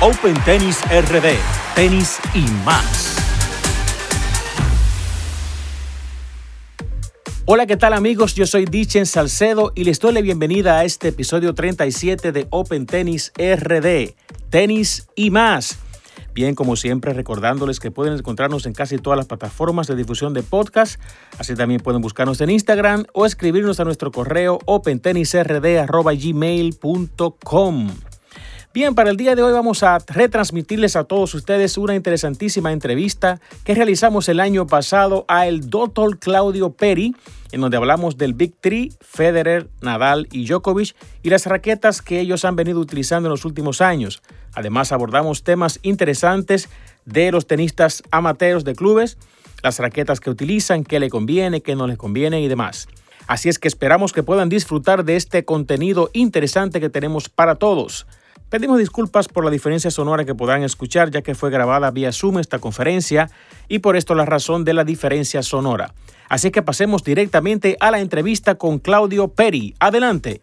Open Tennis RD, tenis y más. Hola, ¿qué tal amigos? Yo soy Dichen Salcedo y les doy la bienvenida a este episodio 37 de Open Tennis RD, tenis y más. Bien, como siempre, recordándoles que pueden encontrarnos en casi todas las plataformas de difusión de podcast. Así también pueden buscarnos en Instagram o escribirnos a nuestro correo opentennisrd.gmail.com. Bien, para el día de hoy vamos a retransmitirles a todos ustedes una interesantísima entrevista que realizamos el año pasado a el doctor Claudio Peri, en donde hablamos del Big Three, Federer, Nadal y Djokovic y las raquetas que ellos han venido utilizando en los últimos años. Además abordamos temas interesantes de los tenistas amateurs de clubes, las raquetas que utilizan, qué le conviene, qué no les conviene y demás. Así es que esperamos que puedan disfrutar de este contenido interesante que tenemos para todos. Pedimos disculpas por la diferencia sonora que podrán escuchar ya que fue grabada vía Zoom esta conferencia y por esto la razón de la diferencia sonora. Así que pasemos directamente a la entrevista con Claudio Peri. Adelante.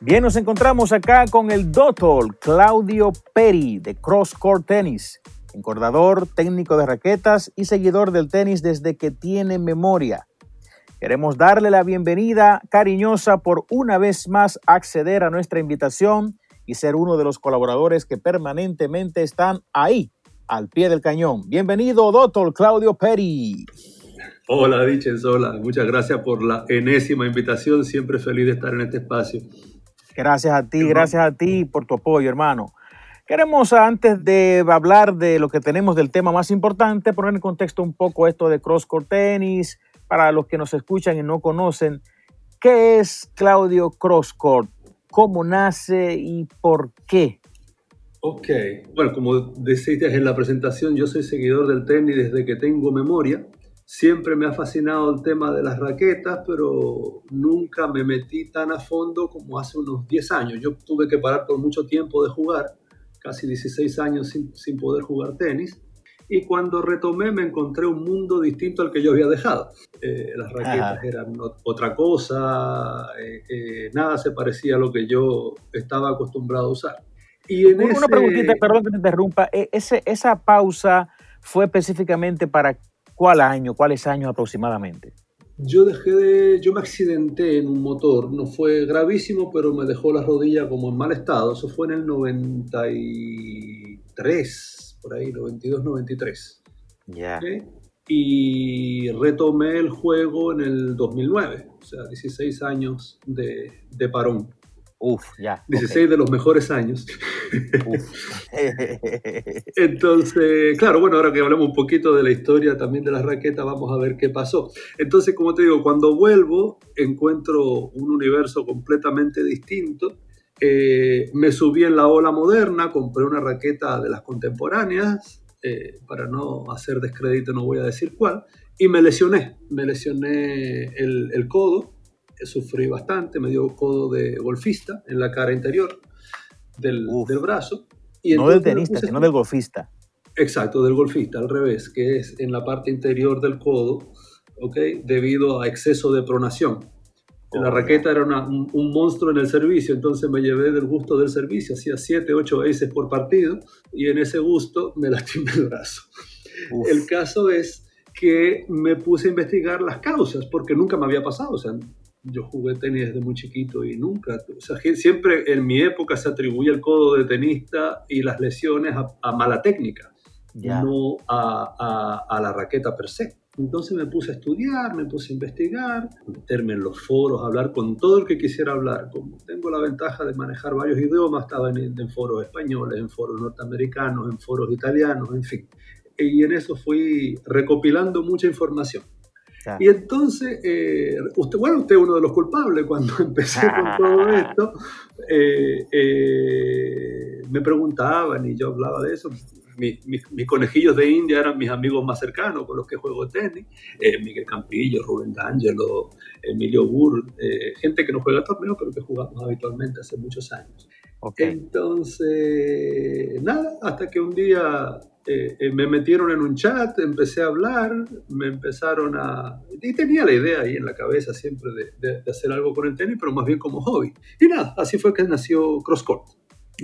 Bien, nos encontramos acá con el doctor Claudio Peri de Cross Court Tennis, encordador, técnico de raquetas y seguidor del tenis desde que tiene memoria. Queremos darle la bienvenida cariñosa por una vez más acceder a nuestra invitación y ser uno de los colaboradores que permanentemente están ahí, al pie del cañón. Bienvenido, doctor Claudio Peri. Hola, Diches, hola. Muchas gracias por la enésima invitación. Siempre feliz de estar en este espacio. Gracias a ti, gracias a ti por tu apoyo, hermano. Queremos, antes de hablar de lo que tenemos del tema más importante, poner en contexto un poco esto de cross-court tenis, para los que nos escuchan y no conocen, ¿qué es Claudio Crosscourt? ¿Cómo nace y por qué? Ok, bueno, como decías en la presentación, yo soy seguidor del tenis desde que tengo memoria. Siempre me ha fascinado el tema de las raquetas, pero nunca me metí tan a fondo como hace unos 10 años. Yo tuve que parar por mucho tiempo de jugar, casi 16 años sin, sin poder jugar tenis y cuando retomé me encontré un mundo distinto al que yo había dejado. Eh, las raquetas eran otra cosa, eh, eh, nada se parecía a lo que yo estaba acostumbrado a usar. Y en Una preguntita, perdón que te interrumpa, e, ese, esa pausa fue específicamente para cuál año, cuáles años aproximadamente? Yo dejé de, yo me accidenté en un motor, no fue gravísimo, pero me dejó la rodilla como en mal estado. Eso fue en el 93, por ahí, 92-93. Ya. Y retomé el juego en el 2009, o sea, 16 años de, de parón. Uf, ya. 16 de los mejores años. Entonces, claro, bueno, ahora que hablamos un poquito de la historia también de las raquetas, vamos a ver qué pasó. Entonces, como te digo, cuando vuelvo, encuentro un universo completamente distinto eh, me subí en la ola moderna, compré una raqueta de las contemporáneas, eh, para no hacer descrédito no voy a decir cuál, y me lesioné, me lesioné el, codo, sufrí bastante, me dio codo de golfista en la cara interior del, del brazo. Y no del tenista, sino del golfista. Exacto, del golfista, al revés, que es en la parte interior del codo, ¿ok? Debido a exceso de pronación. La raqueta era un, monstruo en el servicio, entonces me llevé del gusto del servicio, hacía 7, 8 aces por partido y en ese gusto me lastimé el brazo. El caso es que me puse a investigar las causas porque nunca me había pasado, o sea, yo jugué tenis desde muy chiquito y nunca, o sea, siempre en mi época se atribuye el codo de tenista y las lesiones a, mala técnica, no a, a la raqueta per se. Entonces me puse a estudiar, me puse a investigar, meterme en los foros, hablar con todo el que quisiera hablar. Como tengo la ventaja de manejar varios idiomas, estaba en, foros españoles, en foros norteamericanos, en foros italianos, en fin. Y en eso fui recopilando mucha información. Y entonces, eh, usted, bueno, usted es uno de los culpables cuando empecé con todo esto. Eh, eh, me preguntaban y yo hablaba de eso mis, conejillos de India eran mis amigos más cercanos con los que juego tenis. Eh, Miguel Campillo, Rubén D'Angelo, Emilio Burr, eh, gente que no juega torneos, pero que jugamos habitualmente hace muchos años. Entonces, nada, hasta que un día eh, me metieron en un chat, empecé a hablar, me empezaron a... Y tenía la idea ahí en la cabeza siempre de, de, hacer algo con el tenis, pero más bien como hobby. Y nada, así fue que nació CrossCourt.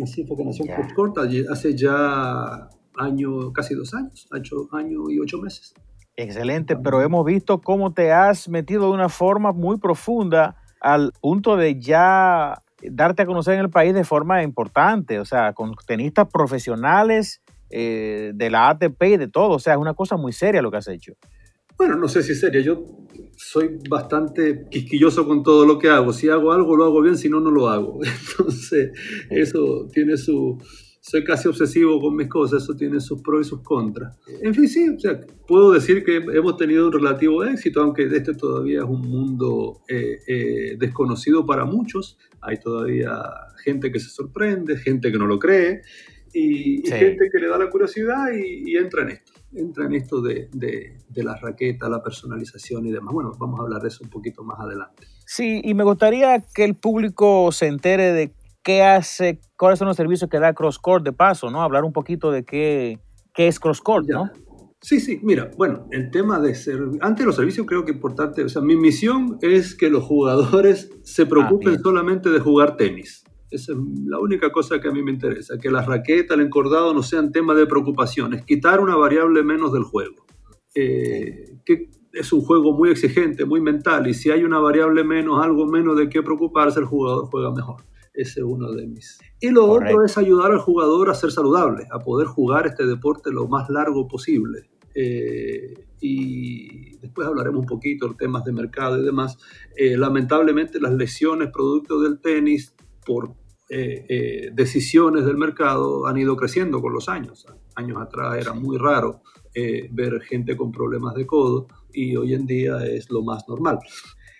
Así fue que nació yeah. hace ya año, casi dos años, ocho años y ocho meses. Excelente, pero hemos visto cómo te has metido de una forma muy profunda al punto de ya darte a conocer en el país de forma importante, o sea, con tenistas profesionales eh, de la ATP y de todo, o sea, es una cosa muy seria lo que has hecho. Bueno, no sé si es seria, yo soy bastante quisquilloso con todo lo que hago, si hago algo lo hago bien, si no, no lo hago, entonces eso tiene su, soy casi obsesivo con mis cosas, eso tiene sus pros y sus contras. En fin, sí, o sea, puedo decir que hemos tenido un relativo éxito, aunque este todavía es un mundo eh, eh, desconocido para muchos. Hay todavía gente que se sorprende, gente que no lo cree, y, gente que le da la curiosidad y, entra en esto. Entra en esto de, de, de la raqueta, la personalización y demás. Bueno, vamos a hablar de eso un poquito más adelante. Sí, y me gustaría que el público se entere de qué hace, cuáles son los servicios que da CrossCore de paso, ¿no? Hablar un poquito de qué, qué es CrossCore, ¿no? Sí, sí, mira, bueno, el tema de ser, antes de los servicios creo que es importante, o sea, mi misión es que los jugadores se preocupen ah, solamente de jugar tenis. Esa es la única cosa que a mí me interesa, que la raqueta, el encordado no sean tema de preocupación, es quitar una variable menos del juego. Eh, que es un juego muy exigente, muy mental, y si hay una variable menos, algo menos de qué preocuparse, el jugador juega mejor. Ese es uno de mis. Y lo otro es ayudar al jugador a ser saludable, a poder jugar este deporte lo más largo posible. Eh, y después hablaremos un poquito de temas de mercado y demás. Eh, lamentablemente las lesiones producto del tenis por eh, decisiones del mercado han ido creciendo con los años. Años atrás era muy raro ver gente con problemas de codo y hoy en día es lo más normal.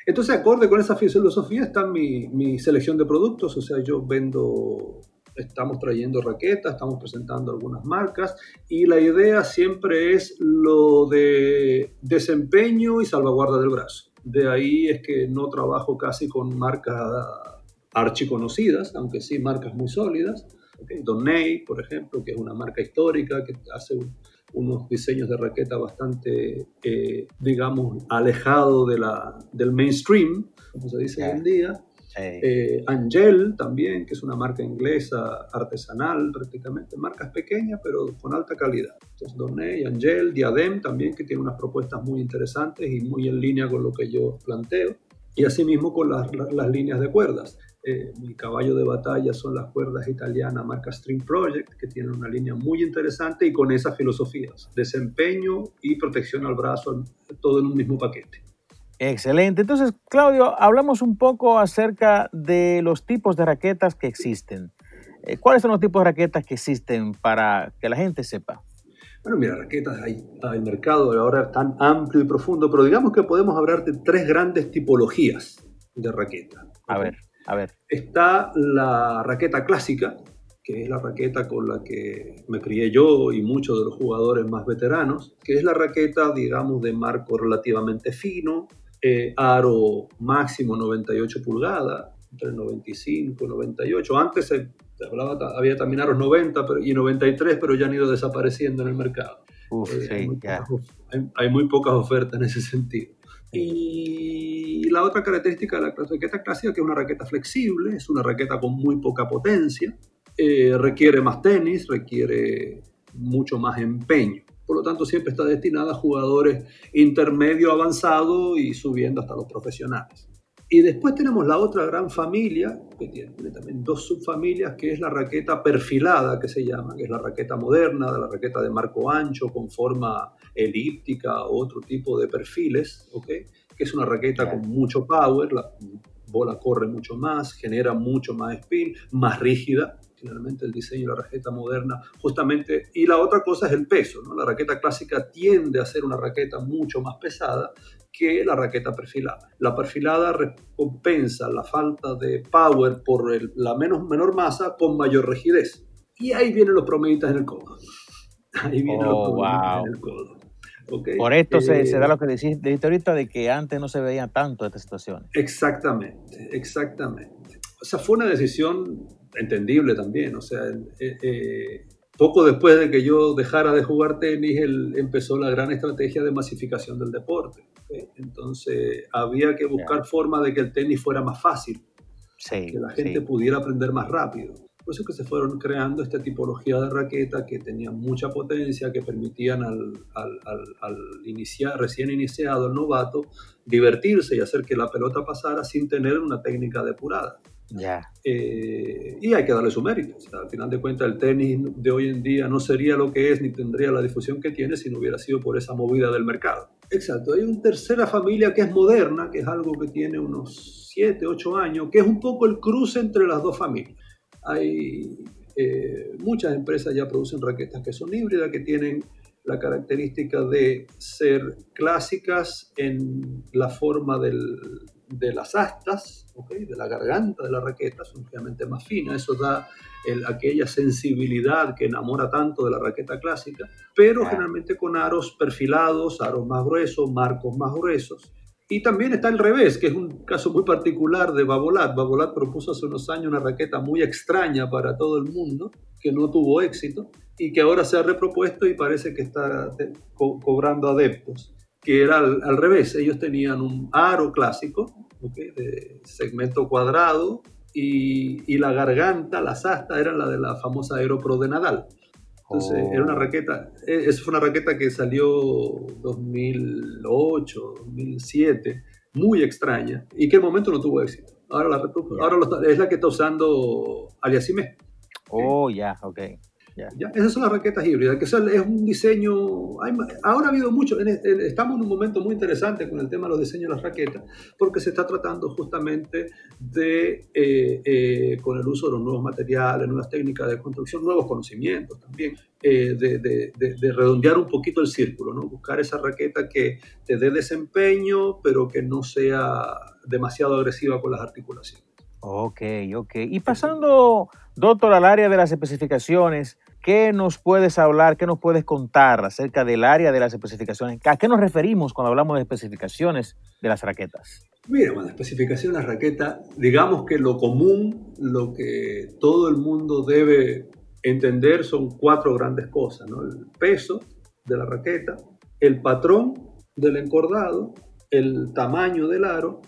Entonces, acorde con esa filosofía está mi, mi selección de productos, o sea, yo vendo estamos trayendo raquetas, estamos presentando algunas marcas y la idea siempre es lo de desempeño y salvaguarda del brazo. De ahí es que no trabajo casi con marcas archiconocidas, aunque sí marcas muy sólidas. Okay. Por ejemplo, que es una marca histórica que hace unos diseños de raqueta bastante, eh, digamos, alejado de la, del mainstream, como se dice hoy en día. Eh, Angel también, que es una marca inglesa artesanal prácticamente, marcas pequeñas pero con alta calidad. Entonces, Donné, Angel, Diadem también, que tiene unas propuestas muy interesantes y muy en línea con lo que yo planteo. Y asimismo con las, las líneas de cuerdas. Eh, mi caballo de batalla son las cuerdas italianas marca String Project, que tienen una línea muy interesante y con esas filosofías, desempeño y protección al brazo, todo en un mismo paquete. Excelente. Entonces, Claudio, hablamos un poco acerca de los tipos de raquetas que existen. Eh, ¿Cuáles son los tipos de raquetas que existen para que la gente sepa? Bueno, mira, raquetas, hay, el mercado ahora es tan amplio y profundo, pero digamos que podemos hablar de tres grandes tipologías de raquetas. A ver. A ver. Está la raqueta clásica, que es la raqueta con la que me crié yo y muchos de los jugadores más veteranos, que es la raqueta, digamos, de marco relativamente fino, eh, aro máximo 98 pulgadas, entre 95 y 98. Antes se, hablaba, había también aros 90 y 93, pero ya han ido desapareciendo en el mercado. Eh, hay muy pocas ofertas en ese sentido. Y la otra característica de la raqueta clásica que es una raqueta flexible, es una raqueta con muy poca potencia, eh, requiere más tenis, requiere mucho más empeño. Por lo tanto, siempre está destinada a jugadores intermedio avanzado y subiendo hasta los profesionales. Y después tenemos la otra gran familia, que tiene, también dos subfamilias, que es la raqueta perfilada, que se llama, que es la raqueta moderna, la raqueta de marco ancho con forma elíptica o otro tipo de perfiles, ¿okay? que es una raqueta con mucho power, la bola corre mucho más, genera mucho más spin, más rígida, finalmente el diseño de la raqueta moderna, justamente, y la otra cosa es el peso, ¿no? La raqueta clásica tiende a ser una raqueta mucho más pesada que la raqueta perfilada. La perfilada recompensa la falta de power por la menos, menor masa con mayor rigidez. Y ahí vienen los promeditas en el codo. Ahí vienen los oh, promeditas en el codo. Por esto se, se, da eh, lo que dijiste ahorita de que antes no se veían tanto estas situaciones. Exactamente, exactamente. O sea, fue una decisión entendible también. O sea, eh, eh, poco después de que yo dejara de jugar tenis, empezó la gran estrategia de masificación del deporte. Entonces, había que buscar forma de que el tenis fuera más fácil, que la gente pudiera aprender más rápido. Por eso es que se fueron creando esta tipología de raqueta que tenían mucha potencia, que permitían al, al, al, iniciar, recién iniciado, el novato, divertirse y hacer que la pelota pasara sin tener una técnica depurada. Ya. Eh, y hay que darle su mérito. al final de cuentas, el tenis de hoy en día no sería lo que es ni tendría la difusión que tiene si no hubiera sido por esa movida del mercado. Exacto. Hay una tercera familia que es moderna, que es algo que tiene unos 7, 8 años, que es un poco el cruce entre las dos familias. Hay eh, muchas empresas ya producen raquetas que son híbridas, que tienen la característica de ser clásicas en la forma de las astas, de la garganta de la raqueta, son obviamente más finas, eso da aquella sensibilidad que enamora tanto de la raqueta clásica, pero generalmente con aros perfilados, aros más gruesos, marcos más gruesos. Y también está el revés, que es un caso muy particular de Babolat. Babolat propuso hace unos años una raqueta muy extraña para todo el mundo, que no tuvo éxito y que ahora se ha repropuesto y parece que está cobrando adeptos, que era al, revés. Ellos tenían un aro clásico, de segmento cuadrado, y, la garganta, las astas, eran la de la famosa Aeropro de Nadal. Entonces, era una oh. raqueta, e, esa fue una raqueta que salió 2008, 2007, muy extraña, y que en el momento no tuvo éxito. Ahora, la, ahora es la que está usando Aliasime. Oh, ya, ok. Esas son las raquetas híbridas, que es un diseño, ahora ha habido mucho, estamos en un momento muy interesante con el tema de los diseños de las raquetas, porque se está tratando justamente de, eh, eh, con el uso de los nuevos materiales, nuevas técnicas de construcción, nuevos conocimientos también, eh, de, de, de, redondear un poquito el círculo, ¿no? buscar esa raqueta que te dé desempeño, pero que no sea demasiado agresiva con las articulaciones. Ok, ok. Y pasando, doctor, al área de las especificaciones, ¿qué nos puedes hablar, qué nos puedes contar acerca del área de las especificaciones? ¿A qué nos referimos cuando hablamos de especificaciones de las raquetas? Mira, la especificación de la raqueta, digamos que lo común, lo que todo el mundo debe entender son cuatro grandes cosas, ¿no? El peso de la raqueta, el patrón del encordado, el tamaño del aro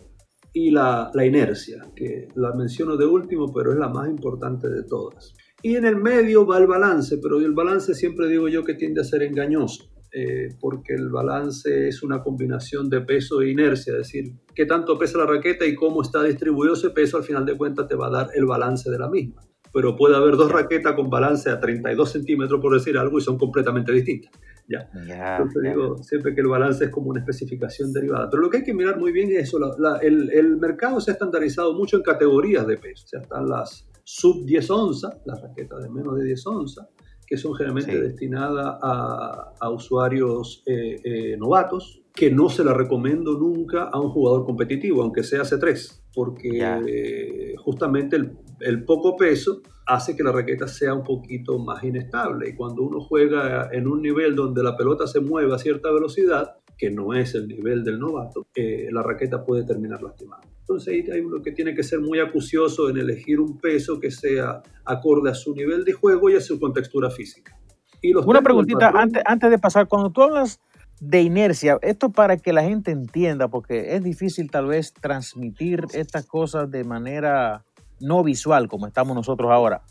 y la, inercia, que la menciono de último, pero es la más importante de todas. Y en el medio va el balance, pero el balance siempre digo yo que tiende a ser engañoso, eh, porque el balance es una combinación de peso e inercia, es decir, qué tanto pesa la raqueta y cómo está distribuido ese peso, al final de cuentas te va a dar el balance de la misma. Pero puede haber dos raquetas con balance a 32 centímetros, por decir algo, y son completamente distintas. ¿Ya? Entonces digo siempre que el balance es como una especificación derivada. Pero lo que hay que mirar muy bien es eso, el, el, mercado se ha estandarizado mucho en categorías de peso. O sea, están las sub 10 onzas, las raquetas de menos de 10 onzas, que son generalmente destinadas a, a usuarios eh, eh, novatos, que no se la recomiendo nunca a un jugador competitivo, aunque sea C3, porque justamente el, el poco peso hace que la raqueta sea un poquito más inestable. Y cuando uno juega en un nivel donde la pelota se mueve a cierta velocidad, que no es el nivel del novato, eh, la raqueta puede terminar lastimada. Entonces hay uno que tiene que ser muy acucioso en elegir un peso que sea acorde a su nivel de juego y a su contextura física. Y Una preguntita antes, antes de pasar, cuando tú hablas de inercia, esto para que la gente entienda, porque es difícil tal vez transmitir estas cosas de manera no visual como estamos nosotros ahora.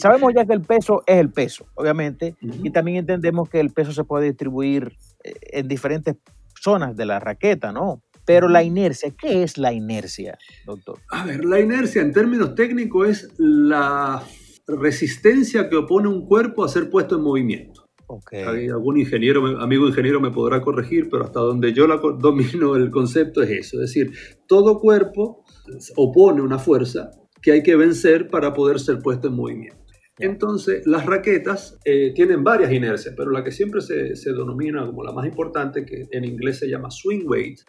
Sabemos ya que el peso es el peso, obviamente, y también entendemos que el peso se puede distribuir eh, en diferentes zonas de la raqueta, ¿no? Pero la inercia, ¿qué es la inercia, doctor? A ver, la inercia en términos técnicos es la resistencia que opone un cuerpo a ser puesto en movimiento. Okay. Algún ingeniero, amigo ingeniero me podrá corregir, pero hasta donde yo la domino el concepto es eso. Es decir, todo cuerpo opone una fuerza que hay que vencer para poder ser puesto en movimiento. Entonces, las raquetas eh, tienen varias inercias, pero la que siempre se, se, denomina como la más importante, que en inglés se llama swing weight,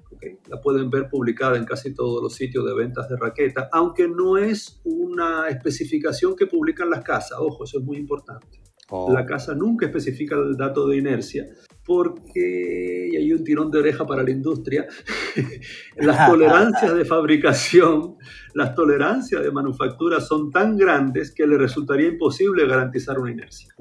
la pueden ver publicada en casi todos los sitios de ventas de raquetas, aunque no es una especificación que publican las casas, ojo, eso es muy importante. Oh. La casa nunca especifica el dato de inercia porque, y hay un tirón de oreja para la industria, las tolerancias de fabricación, las tolerancias de manufactura son tan grandes que le resultaría imposible garantizar una inercia.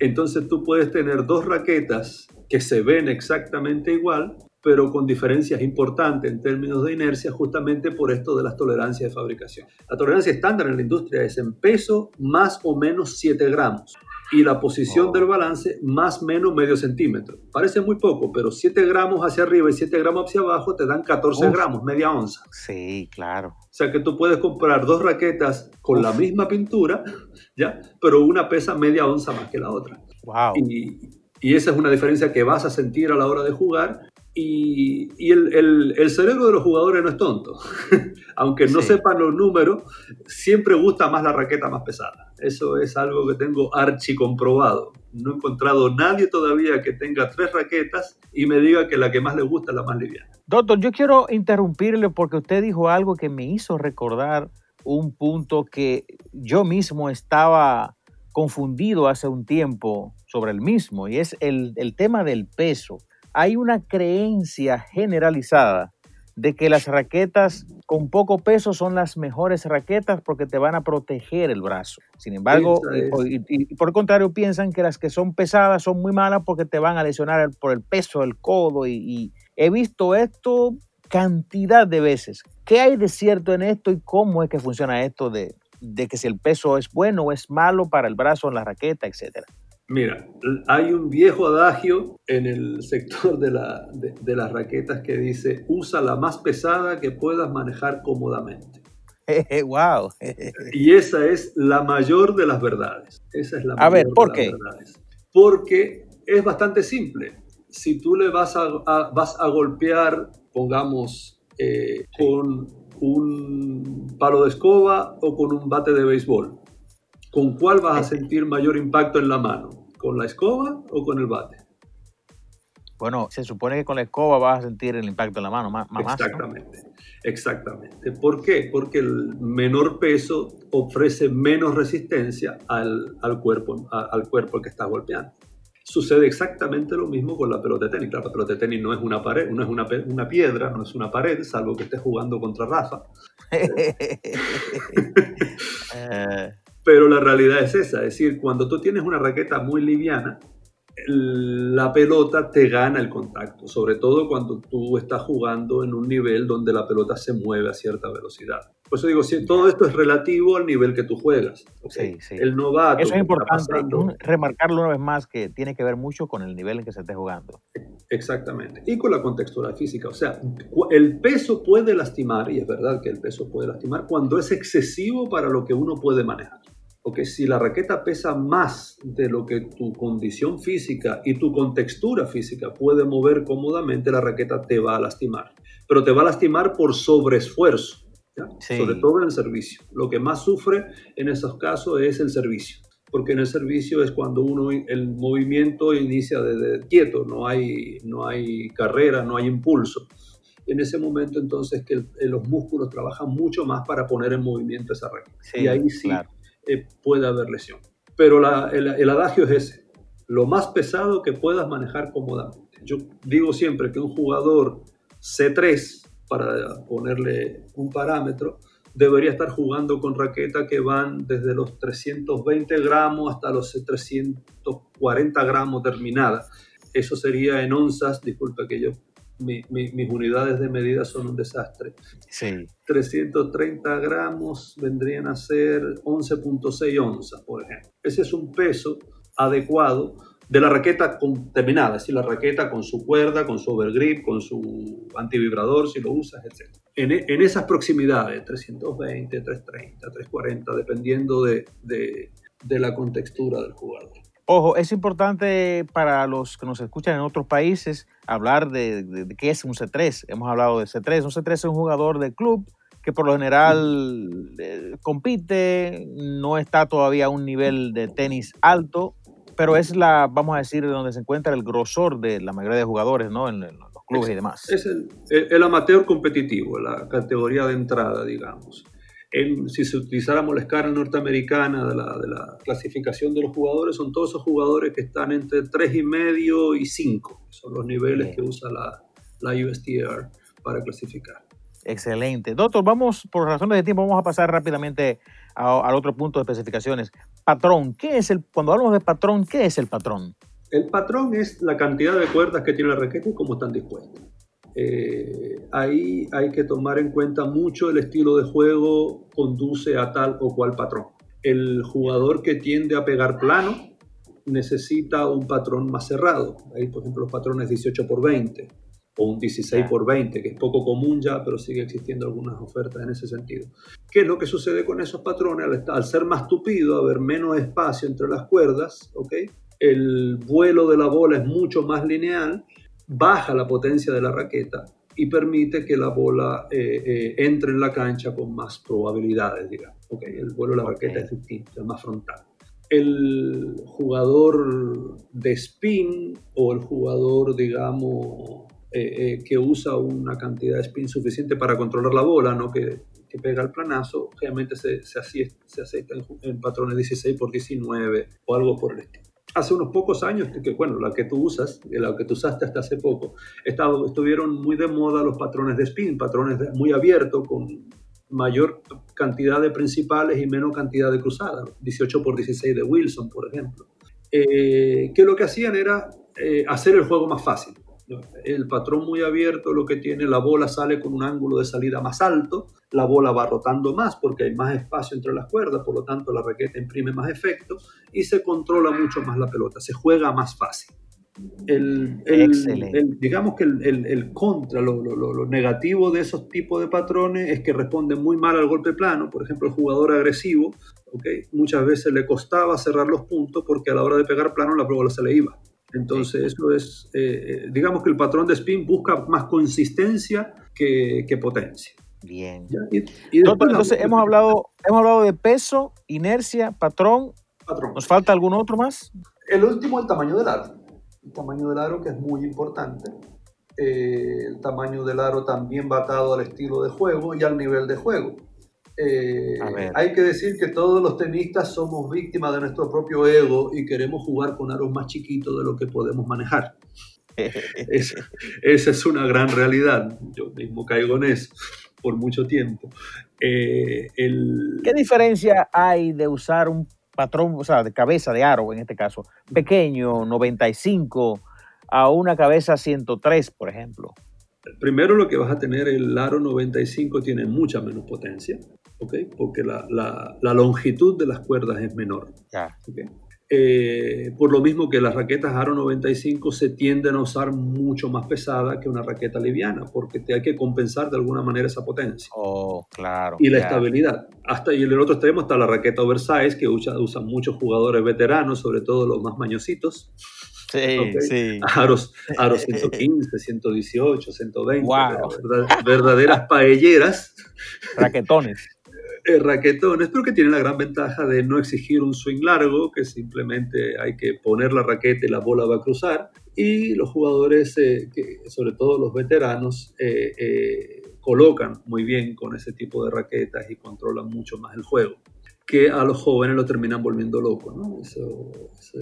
Entonces tú puedes tener dos raquetas que se ven exactamente igual, pero con diferencias importantes en términos de inercia, justamente por esto de las tolerancias de fabricación. La tolerancia estándar en la industria es en peso más o menos 7 gramos y la posición del balance más o menos medio centímetro. Parece muy poco, pero 7 gramos hacia arriba y 7 gramos hacia abajo te dan 14 gramos, media onza. Sí, claro. O sea que tú puedes comprar dos raquetas con la misma pintura, ¿ya? pero una pesa media onza más que la otra. Wow. Y, y esa es una diferencia que vas a sentir a la hora de jugar y, y el, el, el, cerebro de los jugadores no es tonto. Aunque no sí. sepan los números, siempre gusta más la raqueta más pesada. Eso es algo que tengo archi comprobado. No he encontrado nadie todavía que tenga tres raquetas y me diga que la que más le gusta es la más liviana. Doctor, yo quiero interrumpirle porque usted dijo algo que me hizo recordar un punto que yo mismo estaba confundido hace un tiempo sobre el mismo y es el, el tema del peso hay una creencia generalizada de que las raquetas con poco peso son las mejores raquetas porque te van a proteger el brazo. Sin embargo, y, y, y, por el contrario, piensan que las que son pesadas son muy malas porque te van a lesionar por el peso del codo. Y, y, he visto esto cantidad de veces. ¿Qué hay de cierto en esto y cómo es que funciona esto de, de que si el peso es bueno o es malo para el brazo en la raqueta, etcétera? Mira, hay un viejo adagio en el sector de, la, de, de, las raquetas que dice, usa la más pesada que puedas manejar cómodamente. ¡Wow! y esa es la mayor de las verdades. Esa es la A ver, ¿por qué? Verdades. Porque es bastante simple. Si tú le vas a, a vas a golpear, pongamos, eh, sí. con un palo de escoba o con un bate de béisbol, ¿con cuál vas a sentir mayor impacto en la mano? ¿Con la escoba o con el bate? Bueno, se supone que con la escoba vas a sentir el impacto en la mano más. más exactamente, ¿no? exactamente. ¿Por qué? Porque el menor peso ofrece menos resistencia al, al cuerpo, a, al cuerpo que estás golpeando. Sucede exactamente lo mismo con la pelota de tenis. Claro, la pelota de tenis no es una pared, no es una, una piedra, no es una pared, salvo que estés jugando contra Rafa. uh... Pero la realidad es esa, es decir, cuando tú tienes una raqueta muy liviana, la pelota te gana el contacto, sobre todo cuando tú estás jugando en un nivel donde la pelota se mueve a cierta velocidad. Por eso digo, si todo esto es relativo al nivel que tú juegas. ¿okay? Sí, sí. El novato. Eso es importante pasando, remarcarlo una vez más que tiene que ver mucho con el nivel en que se esté jugando. Exactamente. Y con la contextura física. O sea, el peso puede lastimar, y es verdad que el peso puede lastimar, cuando es excesivo para lo que uno puede manejar. Porque si la raqueta pesa más de lo que tu condición física y tu contextura física puede mover cómodamente, la raqueta te va a lastimar. Pero te va a lastimar por sobreesfuerzo, sí. sobre todo en el servicio. Lo que más sufre en esos casos es el servicio. Porque en el servicio es cuando uno, el movimiento inicia desde de quieto, no hay, no hay carrera, no hay impulso en ese momento entonces que los músculos trabajan mucho más para poner en movimiento esa raqueta. Sí, y ahí sí claro eh, puede haber lesión. Pero la, el, el, adagio es ese, lo más pesado que puedas manejar cómodamente. Yo digo siempre que un jugador C3, para ponerle un parámetro, debería estar jugando con raquetas que van desde los 320 gramos hasta los 340 gramos terminadas. Eso sería en onzas, disculpa que yo mi, mi, mis unidades de medida son un desastre. Sí. 330 gramos vendrían a ser 11.6 onzas, por ejemplo. Ese es un peso adecuado de la raqueta con, terminada, es decir, la raqueta con su cuerda, con su overgrip, con su antivibrador, si lo usas, etc. En, en esas proximidades, 320, 330, 340, dependiendo de, de, de la contextura del jugador. Ojo, es importante para los que nos escuchan en otros países hablar de, de, de, qué es un C3. Hemos hablado de C3. Un C3 es un jugador de club que por lo general eh, compite, no está todavía a un nivel de tenis alto, pero es la, vamos a decir, donde se encuentra el grosor de la mayoría de jugadores, ¿no? En, en los clubes es, y demás. Es el, el, amateur competitivo, la categoría de entrada, digamos. En, si se utilizáramos la escala norteamericana de la, de la, clasificación de los jugadores, son todos esos jugadores que están entre 3,5 y 5. Son los niveles Bien. que usa la, la USTR para clasificar. Excelente. Doctor, vamos, por razones de tiempo, vamos a pasar rápidamente al otro punto de especificaciones. Patrón, ¿qué es el, cuando hablamos de patrón, qué es el patrón? El patrón es la cantidad de cuerdas que tiene la raqueta y cómo están dispuestas. Eh, ahí hay que tomar en cuenta mucho el estilo de juego conduce a tal o cual patrón. El jugador que tiende a pegar plano necesita un patrón más cerrado. Ahí, por ejemplo, los patrones 18 por 20 o un 16 por 20, que es poco común ya, pero sigue existiendo algunas ofertas en ese sentido. ¿Qué es lo que sucede con esos patrones? Al, ser más tupido, haber menos espacio entre las cuerdas, ¿ok? el vuelo de la bola es mucho más lineal, baja la potencia de la raqueta y permite que la bola eh, eh, entre en la cancha con más probabilidades, digamos. Okay, el vuelo de la raqueta es distinto, es más frontal. El jugador de spin o el jugador, digamos, eh, que usa una cantidad de spin suficiente para controlar la bola, no que, que pega el planazo, obviamente se, se, se acepta en, en patrones 16 por 19 o algo por el estilo hace unos pocos años, que bueno, la que tú usas, la que tú usaste hasta hace poco, estado, estuvieron muy de moda los patrones de spin, patrones muy abiertos con mayor cantidad de principales y menos cantidad de cruzadas, 18 por 16 de Wilson, por ejemplo, eh, que lo que hacían era eh, hacer el juego más fácil. El patrón muy abierto lo que tiene, la bola sale con un ángulo de salida más alto, la bola va rotando más porque hay más espacio entre las cuerdas, por lo tanto la raqueta imprime más efecto y se controla mucho más la pelota, se juega más fácil. El, digamos que el, contra, lo, negativo de esos tipos de patrones es que responden muy mal al golpe plano. Por ejemplo, el jugador agresivo, ¿okay? muchas veces le costaba cerrar los puntos porque a la hora de pegar plano la bola se le iba. Entonces, eso es, eh, eh, digamos que el patrón de spin busca más consistencia que, potencia. Bien. entonces hemos hablado, hemos hablado de peso, inercia, patrón. patrón. ¿Nos falta algún otro más? El último, el tamaño del aro. El tamaño del aro que es muy importante. Eh, el tamaño del aro también va atado al estilo de juego y al nivel de juego. Eh, hay que decir que todos los tenistas somos víctimas de nuestro propio ego y queremos jugar con aros más chiquitos de lo que podemos manejar. esa es una gran realidad. Yo mismo caigo en eso por mucho tiempo. Eh, ¿Qué diferencia hay de usar un patrón, o sea, de cabeza de aro en este caso, pequeño, 95, a una cabeza 103, por ejemplo? Primero lo que vas a tener, el aro 95 tiene mucha menos potencia. Porque la, la, longitud de las cuerdas es menor. Eh, por lo mismo que las raquetas Aro 95 se tienden a usar mucho más pesada que una raqueta liviana, porque te hay que compensar de alguna manera esa potencia. Oh, claro. Y la estabilidad. Hasta y en el otro extremo está la raqueta oversize, que usan muchos jugadores veteranos, sobre todo los más mañositos. Sí, sí. Aros, aros 115, 118, 120. verdaderas paelleras. Raquetones. Eh, raquetones, pero que tienen la gran ventaja de no exigir un swing largo, que simplemente hay que poner la raqueta y la bola va a cruzar. Y los jugadores, eh, que, sobre todo los veteranos, eh, colocan muy bien con ese tipo de raquetas y controlan mucho más el juego, que a los jóvenes lo terminan volviendo loco. ¿no? Eso,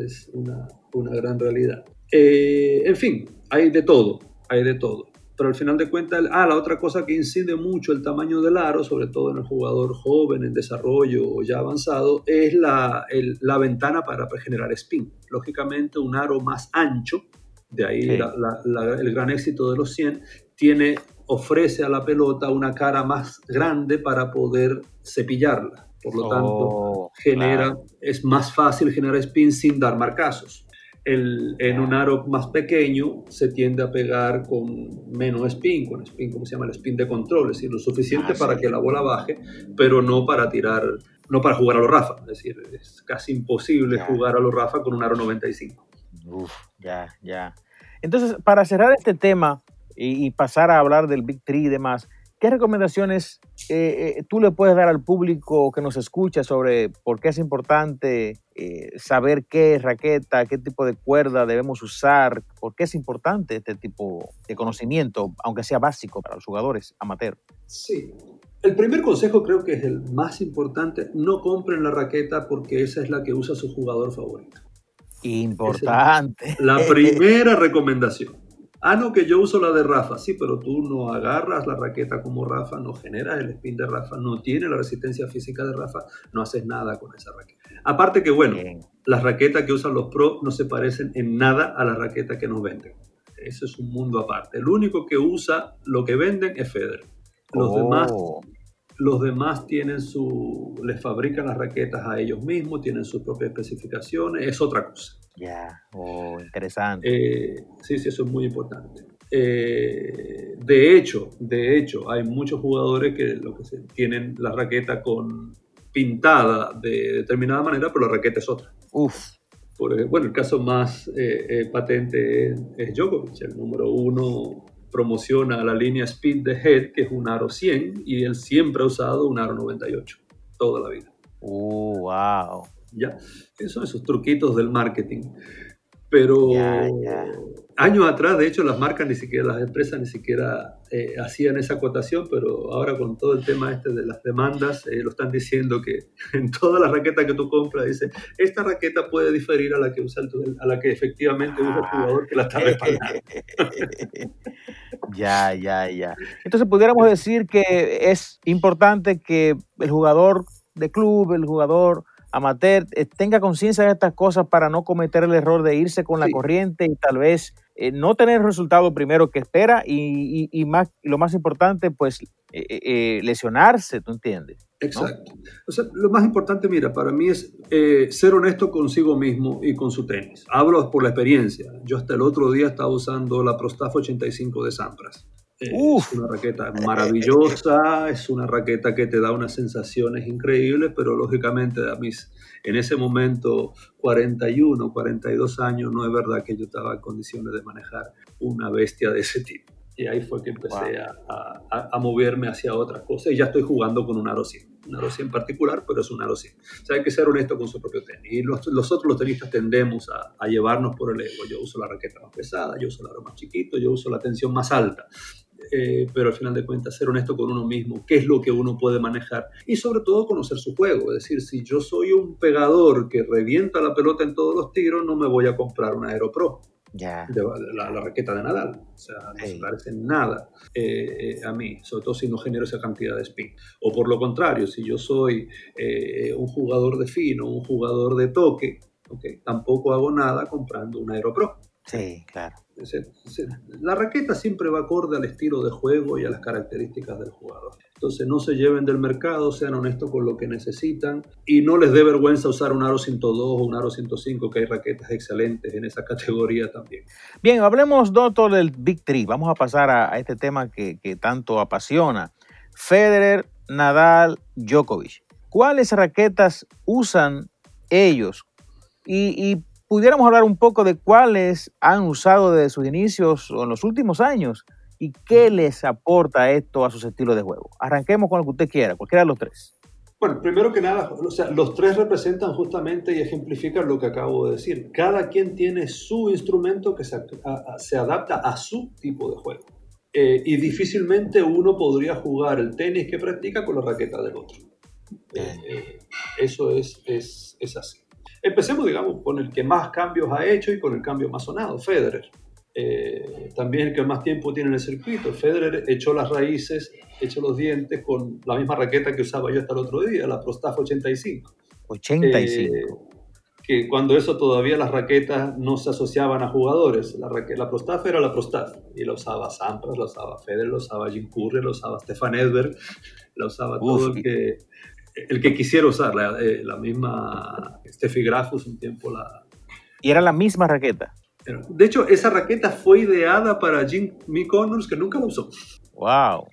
es una, una, gran realidad. en fin, hay de todo, hay de todo pero al final de cuentas, ah, la otra cosa que incide mucho el tamaño del aro, sobre todo en el jugador joven, en desarrollo o ya avanzado, es la, la ventana para generar spin. Lógicamente, un aro más ancho, de ahí el gran éxito de los 100, tiene, ofrece a la pelota una cara más grande para poder cepillarla. Por lo tanto, oh, genera, es más fácil generar spin sin dar marcazos en un aro más pequeño se tiende a pegar con menos spin, con spin, ¿cómo se llama? El spin de control, es decir, lo suficiente ah, para que la bola baje, pero no para tirar, no para jugar a los Rafa, es decir, es casi imposible jugar a los Rafa con un aro 95. Uf, ya, ya. Entonces, para cerrar este tema y, y pasar a hablar del Big Tree y demás, ¿Qué recomendaciones eh, eh, tú le puedes dar al público que nos escucha sobre por qué es importante eh, saber qué raqueta, qué tipo de cuerda debemos usar? ¿Por qué es importante este tipo de conocimiento, aunque sea básico para los jugadores amateur? Sí. El primer consejo creo que es el más importante. No compren la raqueta porque esa es la que usa su jugador favorito. Importante. la primera recomendación. Ah, no, que yo uso la de Rafa. Sí, pero tú no agarras la raqueta como Rafa, no generas el spin de Rafa, no tiene la resistencia física de Rafa, no haces nada con esa raqueta. Aparte que, bueno, las raquetas que usan los pros no se parecen en nada a la raqueta que nos venden. Eso es un mundo aparte. El único que usa lo que venden es Federer. Los Oh. demás los demás tienen su, les fabrican las raquetas a ellos mismos, tienen sus propias especificaciones, es otra cosa. Ya, oh, interesante. Eh, sí, sí, eso es muy importante. Eh, de hecho, de hecho, hay muchos jugadores que, lo que se, tienen la raqueta con pintada de determinada manera, pero la raqueta es otra. Uf, Por bueno, el caso más eh, eh, patente es, es Djokovic, el número uno promociona la línea Speed the Head, que es un aro 100, y él siempre ha usado un aro 98, toda la vida. uh, wow. ¿ya? Esos son esos truquitos del marketing. Pero años atrás, de hecho, las marcas ni siquiera, las empresas ni siquiera eh, hacían esa acotación, pero ahora con todo el tema este de las demandas, eh, lo están diciendo que en todas las raquetas que tú compras, dice, esta raqueta puede diferir a la que usa el- a la que efectivamente usa el jugador que la está respaldando. ya, ya, ya. Entonces pudiéramos decir que es importante que el jugador de club, el jugador amateur, eh, tenga conciencia de estas cosas para no cometer el error de irse con la corriente y tal vez eh, no tener el resultado primero que espera y, y- y más, y lo más importante, pues eh, eh, lesionarse, ¿tú entiendes? Exacto. O sea, lo más importante, mira, para mí es ser honesto consigo mismo y con su tenis. Hablo por la experiencia. Yo hasta el otro día estaba usando la Prostaff 85 de Sampras. Eh, Uf. es una raqueta maravillosa, es una raqueta que te da unas sensaciones increíbles, pero lógicamente a mis, en ese momento, 41, 42 años, no es verdad que yo estaba en condiciones de manejar una bestia de ese tipo. Y ahí fue que empecé a, a- a moverme hacia otras cosas y ya estoy jugando con un aro 100. Un aro 100 particular, pero es un aro 100. O sea, hay que ser honesto con su propio tenis. Y los, los otros, los tenistas, tendemos a, a llevarnos por el ego. Yo uso la raqueta más pesada, yo uso el aro más chiquito, yo uso la tensión más alta. Eh, pero al final de cuentas, ser honesto con uno mismo, qué es lo que uno puede manejar y sobre todo conocer su juego. Es decir, si yo soy un pegador que revienta la pelota en todos los tiros, no me voy a comprar una Aero Pro Ya. de la, la raqueta de Nadal. O sea, no se Sí. parece nada eh, eh, a mí, sobre todo si no genero esa cantidad de spin. O por lo contrario, si yo soy eh, un jugador de fino, un jugador de toque, okay, tampoco hago nada comprando un Aero Pro. Sí, claro. La raqueta siempre va acorde al estilo de juego y a las características del jugador. Entonces no se lleven del mercado, sean honestos con lo que necesitan y no les dé vergüenza usar un aro 102 o un aro 105, que hay raquetas excelentes en esa categoría también. Bien, hablemos, doctor, del Big Three. Vamos a pasar a, este tema que, que tanto apasiona. Federer, Nadal, Djokovic. ¿Cuáles raquetas usan ellos? Y, y pudiéramos hablar un poco de cuáles han usado desde sus inicios o en los últimos años y qué les aporta esto a sus estilos de juego. Arranquemos con lo que usted quiera, cualquiera de los tres. Bueno, primero que nada, o sea, los tres representan justamente y ejemplifican lo que acabo de decir. Cada quien tiene su instrumento que se, a- a- se adapta a su tipo de juego. Eh, y difícilmente uno podría jugar el tenis que practica con la raqueta del otro. Eh, eh, eso es, es, es así. Empecemos, digamos, con el que más cambios ha hecho y con el cambio más sonado, Federer. Eh, también el que más tiempo tiene en el circuito. Federer echó las raíces, echó los dientes con la misma raqueta que usaba yo hasta el otro día, la Prostaff 85. 85. Eh, que cuando eso todavía las raquetas no se asociaban a jugadores. La, la era la Prostaff y la usaba Sampras, la usaba Federer, la usaba Jim Curry, la usaba Stefan Edberg, la usaba Uf, todo el que, el que quisiera usarla. Eh, la misma Steffi Grafus un tiempo la... y era la misma raqueta. De hecho, esa raqueta fue ideada para Jimmy Connors, que nunca la usó. Wow.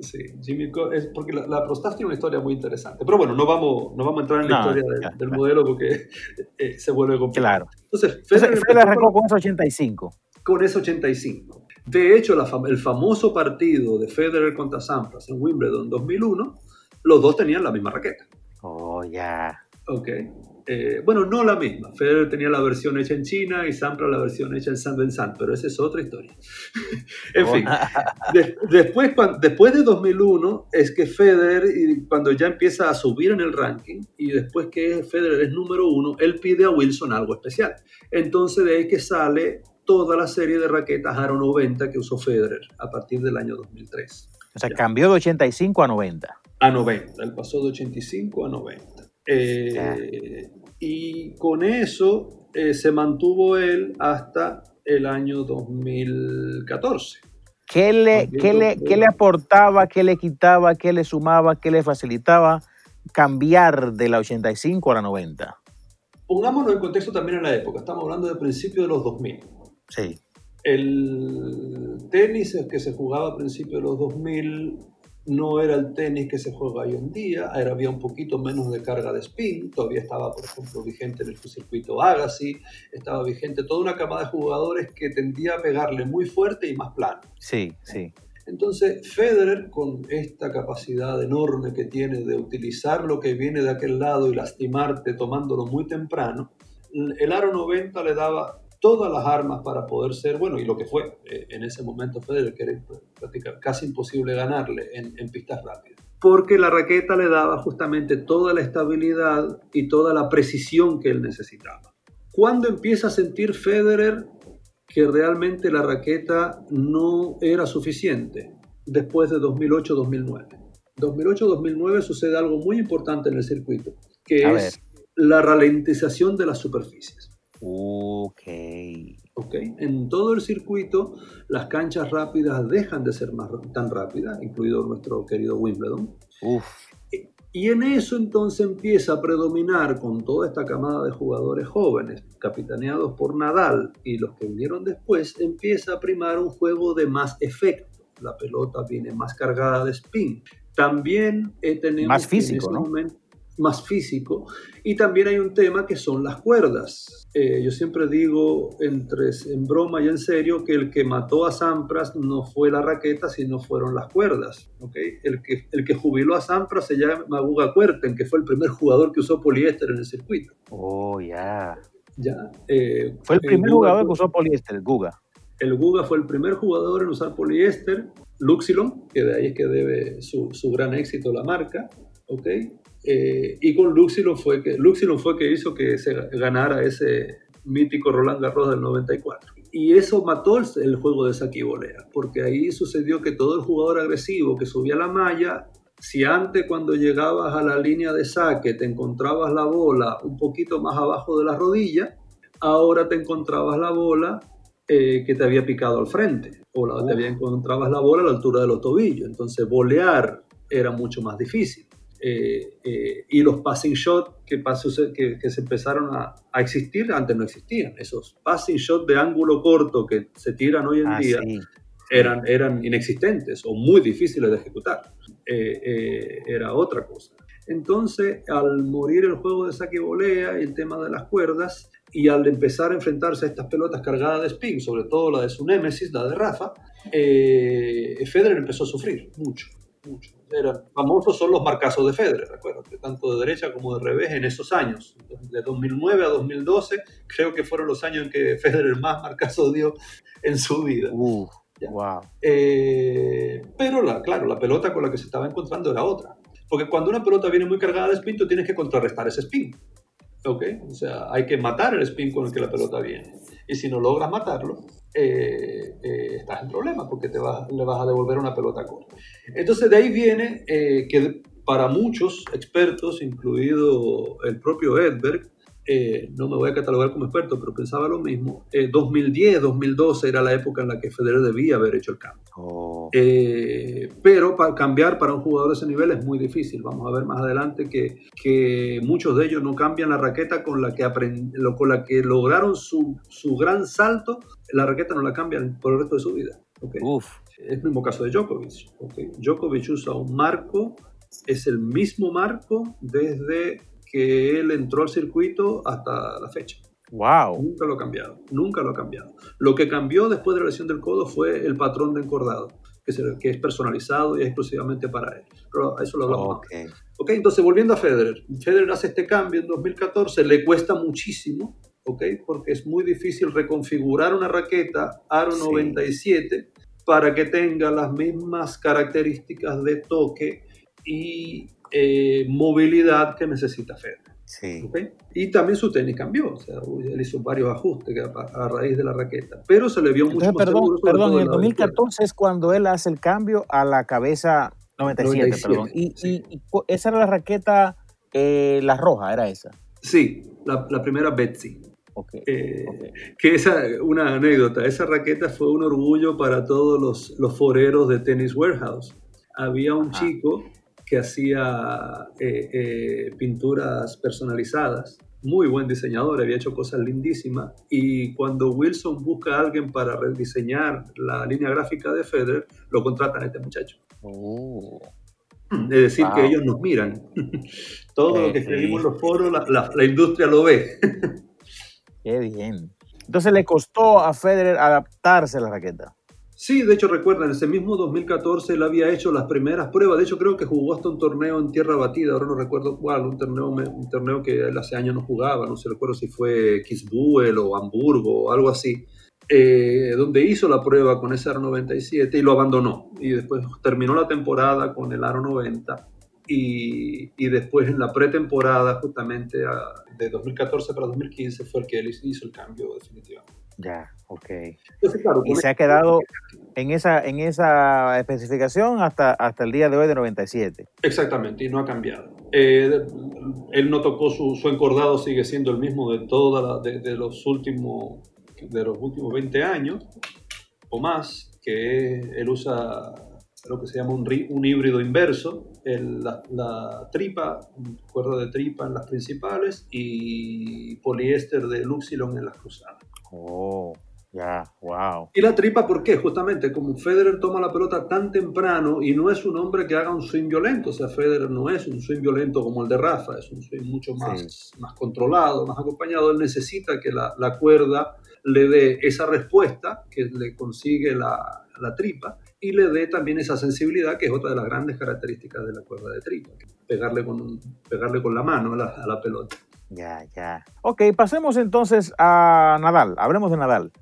Sí, Jimmy Co- es porque la, la Prostaff tiene una historia muy interesante. Pero bueno, no vamos, no vamos a entrar en la No, historia del- modelo porque eh, se vuelve complicado. Claro. Entonces, Federer empezó arrancó con, con ese 85. con ese 85. De hecho, la fam- el famoso partido de Federer contra Sampras en Wimbledon 2001, los dos tenían la misma raqueta. Oh, ya. Ok. Eh, bueno, no la misma. Federer tenía la versión hecha en China y Sampras la versión hecha en San Vincent, pero esa es otra historia. en fin, de- después, después de 2001 es que Federer, cuando ya empieza a subir en el ranking, y después que Federer es número uno, él pide a Wilson algo especial. Entonces de ahí que sale toda la serie de raquetas Aro 90 que usó Federer a partir del año 2003. O sea, Ya. cambió de 85 a 90. A 90, él pasó de 85 a 90. Eh, y con eso eh, se mantuvo él hasta el año 2014. ¿Qué le, qué le, qué le aportaba, qué le quitaba, qué le sumaba, qué le facilitaba cambiar de la 85 a la 90? Pongámonos en contexto también en la época. Estamos hablando de principios de los 2000. Sí. El tenis que se jugaba a principios de los 2000 no era el tenis que se juega hoy en día, era, había un poquito menos de carga de spin, todavía estaba, por ejemplo, vigente en el circuito Agassi, estaba vigente toda una camada de jugadores que tendía a pegarle muy fuerte y más plano. Sí, sí. Entonces, Federer, con esta capacidad enorme que tiene de utilizar lo que viene de aquel lado y lastimarte tomándolo muy temprano, el aro 90 le daba todas las armas para poder ser, bueno, y lo que fue eh, en ese momento Federer, que era casi imposible ganarle en, en pistas rápidas. Porque la raqueta le daba justamente toda la estabilidad y toda la precisión que él necesitaba. ¿Cuándo empieza a sentir Federer que realmente la raqueta no era suficiente? Después de 2008-2009. 2008-2009 sucede algo muy importante en el circuito, que es la ralentización de las superficies. Ok. Ok. En todo el circuito, las canchas rápidas dejan de ser más, tan rápidas, incluido nuestro querido Wimbledon. Uf. Y en eso entonces empieza a predominar con toda esta camada de jugadores jóvenes, capitaneados por Nadal y los que vinieron después, empieza a primar un juego de más efecto. La pelota viene más cargada de spin. También eh, tenemos más físico, ¿no? Más físico. Y también hay un tema que son las cuerdas. Eh, yo siempre digo, entre, en broma y en serio, que el que mató a Sampras no fue la raqueta, sino fueron las cuerdas. ¿okay? El, que, el que jubiló a Sampras se llama Guga Kuerten, que fue el primer jugador que usó poliéster en el circuito. Oh, ya. Ya. Eh, fue el primer jugador que usó poliéster, Guga. El Guga fue el primer jugador en usar poliéster. Luxilon, que de ahí es que debe su, su gran éxito la marca. ¿ok? Eh, y con Luxilon fue, que, Luxilon fue que hizo que se ganara ese mítico Roland Garros del 94. Y eso mató el, juego de saque y volea, porque ahí sucedió que todo el jugador agresivo que subía la malla, si antes cuando llegabas a la línea de saque te encontrabas la bola un poquito más abajo de la rodilla, ahora te encontrabas la bola eh, que te había picado al frente, o la, te había encontrabas la bola a la altura de los tobillos. Entonces, volear era mucho más difícil. Eh, eh, y los passing shots que, que, que se empezaron a, a, existir, antes no existían. Esos passing shots de ángulo corto que se tiran hoy en ah, día eran, eran inexistentes o muy difíciles de ejecutar. Eh, era otra cosa. Entonces, al morir el juego de saque y volea y el tema de las cuerdas, y al empezar a enfrentarse a estas pelotas cargadas de spin, sobre todo la de su némesis, la de Rafa, Federer empezó a sufrir mucho, mucho famosos son los marcazos de Federer, recuerdo, tanto de derecha como de revés en esos años. De 2009 a 2012, creo que fueron los años en que Federer más marcazos dio en su vida. wow. Eh, pero, la, claro, la pelota con la que se estaba encontrando era otra. Porque cuando una pelota viene muy cargada de spin, tú tienes que contrarrestar ese spin. ¿Ok? O sea, hay que matar el spin con el que la pelota viene. Y si no logras matarlo, eh, eh, estás en problemas porque te le vas a devolver una pelota corta. Entonces de ahí viene eh, que para muchos expertos, incluido el propio Edberg, no me voy a catalogar como experto, pero pensaba lo mismo. 2010, 2012 era la época en la que Federer debía haber hecho el cambio. Oh. Pero para cambiar para un jugador de ese nivel es muy difícil. Vamos a ver más adelante que, que muchos de ellos no cambian la raqueta con la que, con la que lograron su, su, gran salto. La raqueta no la cambian por el resto de su vida. Okay. Es el mismo caso de Djokovic. Okay. Djokovic usa un marco, es el mismo marco desde que él entró al circuito hasta la fecha. Wow. Nunca lo ha cambiado, nunca lo ha cambiado. Lo que cambió después de la lesión del codo fue el patrón de encordado, que, que es personalizado y es exclusivamente para él. Pero eso lo hablamos okay. ok, entonces volviendo a Federer. Federer hace este cambio en 2014, le cuesta muchísimo, ok, porque es muy difícil reconfigurar una raqueta Aro sí. 97 para que tenga las mismas características de toque y eh, movilidad que necesita Federer. Sí. ¿Okay? Y también su tenis cambió, o sea, él hizo varios ajustes a, a raíz de la raqueta, pero se le vio mucho Entonces, más perdón, seguro. Perdón, en el 2014 es cuando él hace el cambio a la cabeza 97, 97 perdón. Y, sí. y, y, esa era la raqueta, eh, la roja, era esa. Sí, la, la primera Betsy. Eh, que esa, una anécdota, esa raqueta fue un orgullo para todos los, los foreros de Tennis Warehouse. Había un chico que hacía eh, eh, pinturas personalizadas, muy buen diseñador, había hecho cosas lindísimas, y cuando Wilson busca a alguien para rediseñar la línea gráfica de Federer, lo contratan a este muchacho. Oh. Es decir, que ellos nos miran. Todo lo que escribimos en los foros, la, la industria lo ve. Qué bien. Entonces le costó a Federer adaptarse a la raqueta. Sí, de hecho recuerdan, en ese mismo 2014 él había hecho las primeras pruebas, de hecho creo que jugó hasta un torneo en tierra batida, ahora no recuerdo cuál, un torneo, un torneo que él hace años no jugaba, no sé recuerdo si fue Kisbuel o Hamburgo o algo así, eh, donde hizo la prueba con ese Aro 97 y lo abandonó, y después terminó la temporada con el Aro 90 y, y, después en la pretemporada, justamente de 2014 para 2015, fue el que él hizo el cambio definitivamente. Ya, ok. y se ha quedado en esa, en esa especificación hasta, hasta el día de hoy de 97. Exactamente, y no ha cambiado. Eh, él no tocó su, su, encordado, sigue siendo el mismo de, toda de, de, los últimos, de los últimos 20 años o más, que él usa lo que se llama un, un híbrido inverso, la, tripa, cuerda de tripa en las principales y poliéster de Luxilon en las cruzadas. Oh, ya, wow. Y la tripa, ¿por qué? Justamente como Federer toma la pelota tan temprano y no es un hombre que haga un swing violento, o sea, Federer no es un swing violento como el de Rafa, es un swing mucho más, más controlado, más acompañado, él necesita que la, la cuerda le dé esa respuesta que le consigue la, la tripa y le dé también esa sensibilidad que es otra de las grandes características de la cuerda de tripa, pegarle con, pegarle con la mano a la, pelota. Ya, ya. Ok, pasemos entonces a Nadal, hablemos de Nadal.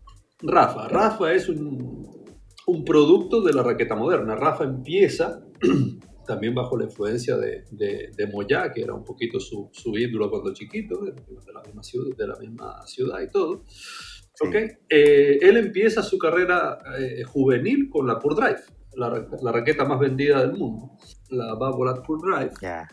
Rafa, Rafa es un, un producto de la raqueta moderna. Rafa empieza también bajo la influencia de, de, de Moyá, que era un poquito su, su ídolo cuando chiquito, de, la misma ciudad, de la misma ciudad y todo. Eh, él empieza su carrera eh, juvenil con la Pure Drive, la, raqueta más vendida del mundo, la Babolat Pure Drive.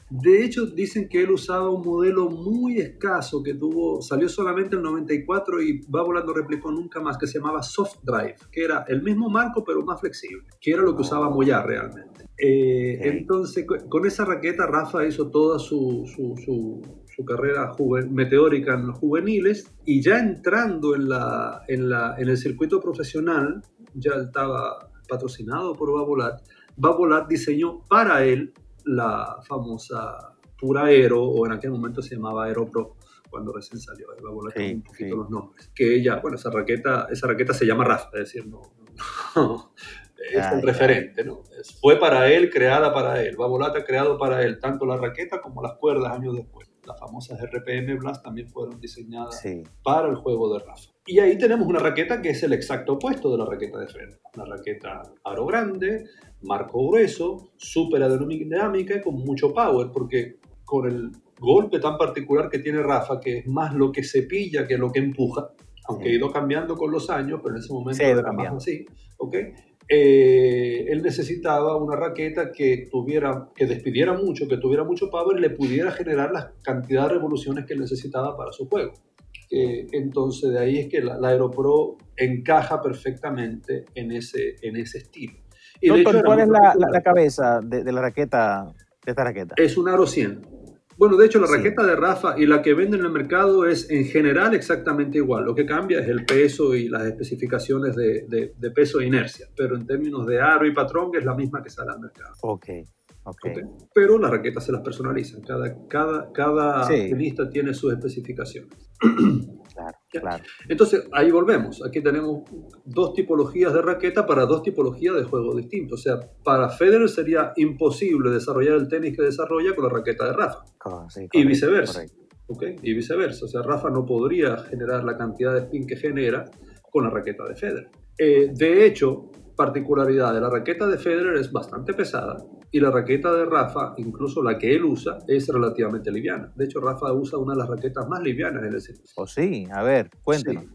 De hecho, dicen que él usaba un modelo muy escaso que tuvo, salió solamente en el 94 y Babolat no replicó nunca más, que se llamaba Soft Drive, que era el mismo marco pero más flexible, que era lo que usaba Moyar realmente. Eh, entonces, con esa raqueta, Rafa hizo toda su, su su carrera meteórica en los juveniles y ya entrando en, la, en, la, en el circuito profesional, ya estaba patrocinado por Babolat, Babolat diseñó para él la famosa Pura Aero, o en aquel momento se llamaba Aero Pro, cuando recién salió, Babolat sí, un poquito los nombres. Que ella, bueno, esa raqueta, esa raqueta se llama Rafa, es decir, no, es el referente, ¿no? Fue para él, creada para él. Babolat ha creado para él tanto la raqueta como las cuerdas años después las famosas RPM Blast también fueron diseñadas para el juego de Rafa. Y ahí tenemos una raqueta que es el exacto opuesto de la raqueta de frente. Una raqueta aro grande, marco grueso, súper aerodinámica y con mucho power, porque con el golpe tan particular que tiene Rafa, que es más lo que cepilla que lo que empuja, aunque ha ido cambiando con los años, pero en ese momento era más así, ¿ok? Eh, él necesitaba una raqueta que tuviera, que despidiera mucho, que tuviera mucho power y le pudiera generar la cantidad de revoluciones que él necesitaba para su juego. entonces de ahí es que la, Aeropro encaja perfectamente en ese, en ese estilo. Y ¿cuál es la, cabeza de, de, la raqueta, de esta raqueta? Es un Aro 100. Bueno, de hecho, la raqueta de Rafa y la que venden en el mercado es en general exactamente igual. Lo que cambia es el peso y las especificaciones de, de, peso e inercia. Pero en términos de aro y patrón es la misma que sale al mercado. Ok. Okay. Pero las raquetas se las personalizan. Cada, cada, cada tiene sus especificaciones. Claro, claro. Entonces, ahí volvemos. Aquí tenemos dos tipologías de raqueta para dos tipologías de juego distintos. O sea, para Federer sería imposible desarrollar el tenis que desarrolla con la raqueta de Rafa. y viceversa. ¿okay? Y viceversa. O sea, Rafa no podría generar la cantidad de spin que genera con la raqueta de Federer. Eh, de hecho, particularidad de la raqueta de Federer es bastante pesada y la raqueta de Rafa, incluso la que él usa, es relativamente liviana. De hecho, Rafa usa una de las raquetas más livianas en el circuito. ¿O oh, sí? A ver, cuéntenos.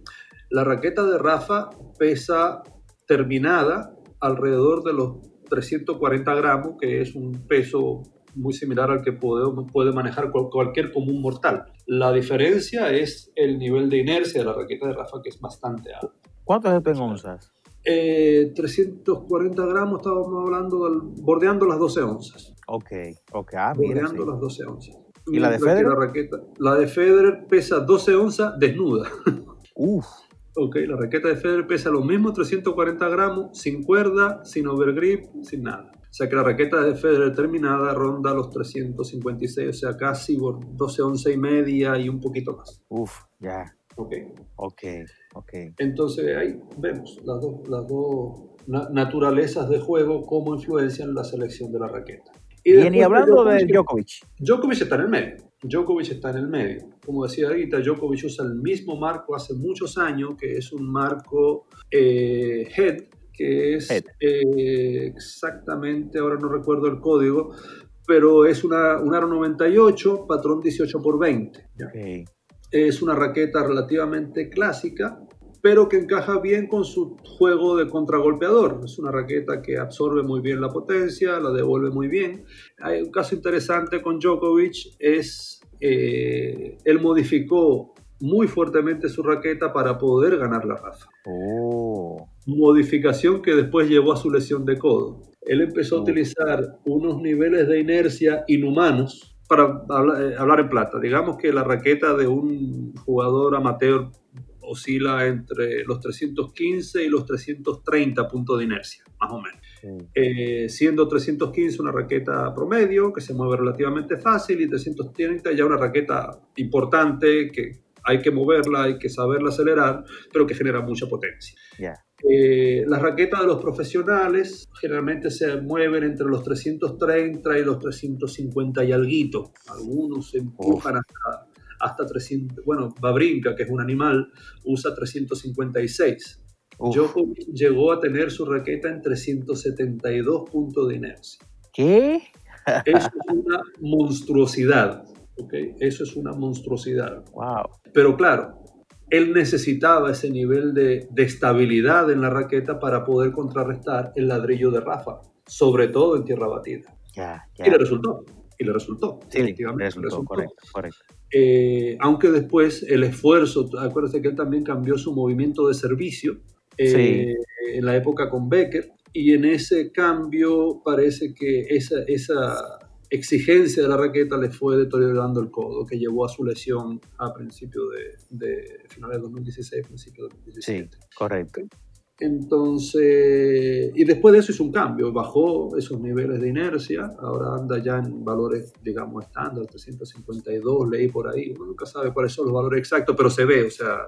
La raqueta de Rafa pesa terminada alrededor de los 340 gramos, que es un peso muy similar al que puede, puede manejar cualquier común mortal. La diferencia es el nivel de inercia de la raqueta de Rafa, que es bastante alto. ¿Cuántos es en onzas? 340 gramos, estábamos hablando, bordeando las 12 onzas. Ok, ok. Ah, bordeando las 12 onzas. ¿Y la de Federer? La, raqueta, la de Federer pesa 12 onzas desnuda. Uf. Ok, la raqueta de Federer pesa lo mismo, 340 gramos, sin cuerda, sin overgrip, sin nada. O sea que la raqueta de Federer terminada ronda los 356, o sea, casi 12 onzas y media y un poquito más. Uf, ya. Ok. Ok, ok. Entonces ahí vemos las dos, las dos naturalezas de juego, cómo influencian la selección de la raqueta. Y, y hablando de Djokovic. Djokovic está en el medio. Djokovic está en el medio. Como decía ahorita, Djokovic usa el mismo marco hace muchos años, que es un marco eh, head, que es eh, exactamente, ahora no recuerdo el código, pero es una, un aro 98, patrón 18 por 20. Es una raqueta relativamente clásica, pero que encaja bien con su juego de contragolpeador. Es una raqueta que absorbe muy bien la potencia, la devuelve muy bien. Hay un caso interesante con Djokovic, es eh, él modificó muy fuertemente su raqueta para poder ganar la Rafa. Oh. Modificación que después llevó a su lesión de codo. Él empezó a oh. utilizar unos niveles de inercia inhumanos para hablar, eh, hablar en plata. Digamos que la raqueta de un jugador amateur oscila entre los 315 y los 330 puntos de inercia, más o menos. Eh, siendo 315 una raqueta promedio, que se mueve relativamente fácil, y 330 ya una raqueta importante, que hay que moverla, hay que saberla acelerar, pero que genera mucha potencia. Eh, las raquetas de los profesionales generalmente se mueven entre los 330 y los 350 y alguito. Algunos se empujan hasta hasta 300, bueno, Babrinka, que es un animal, usa 356. Djokovic llegó a tener su raqueta en 372 puntos de inercia. ¿Qué? Eso es una monstruosidad, ¿ok? Eso es una monstruosidad. Wow. Pero claro, él necesitaba ese nivel de, de, estabilidad en la raqueta para poder contrarrestar el ladrillo de Rafa, sobre todo en tierra batida. Ya, ya. Y le resultó, y le resultó. Sí, le resultó, correcto, correcto. Eh, aunque después el esfuerzo, acuérdense que él también cambió su movimiento de servicio eh, en la época con Becker, y en ese cambio parece que esa, esa exigencia de la raqueta le fue deteriorando el codo, que llevó a su lesión a principios de, de finales de 2016, principios de 2017. Sí, correcto. Entonces, y después de eso hizo un cambio, bajó esos niveles de inercia, ahora anda ya en valores, digamos, estándar, 352, leí por ahí, uno nunca sabe cuáles son los valores exactos, pero se ve, o sea,